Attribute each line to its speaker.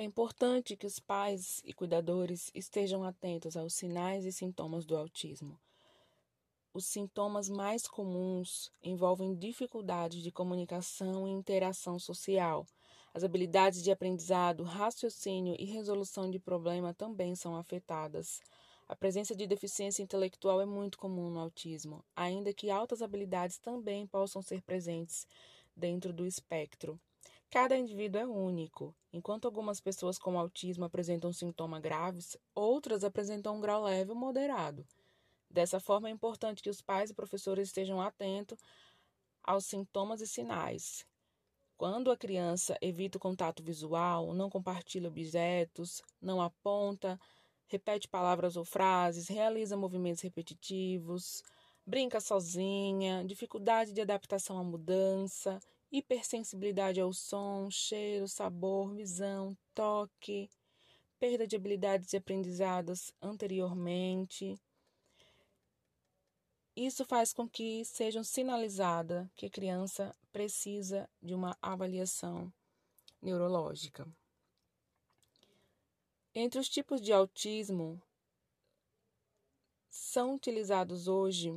Speaker 1: É importante que os pais e cuidadores estejam atentos aos sinais e sintomas do autismo. Os sintomas mais comuns envolvem dificuldades de comunicação e interação social. As habilidades de aprendizado, raciocínio e resolução de problema também são afetadas. A presença de deficiência intelectual é muito comum no autismo, ainda que altas habilidades também possam ser presentes dentro do espectro. Cada indivíduo é único. Enquanto algumas pessoas com autismo apresentam sintomas graves, outras apresentam um grau leve ou moderado. Dessa forma, é importante que os pais e professores estejam atentos aos sintomas e sinais. Quando a criança evita o contato visual, não compartilha objetos, não aponta, repete palavras ou frases, realiza movimentos repetitivos, brinca sozinha, dificuldade de adaptação à mudança, hipersensibilidade ao som, cheiro, sabor, visão, toque, perda de habilidades aprendizadas anteriormente. Isso faz com que sejam sinalizada que a criança precisa de uma avaliação neurológica. Entre os tipos de autismo, são utilizados hoje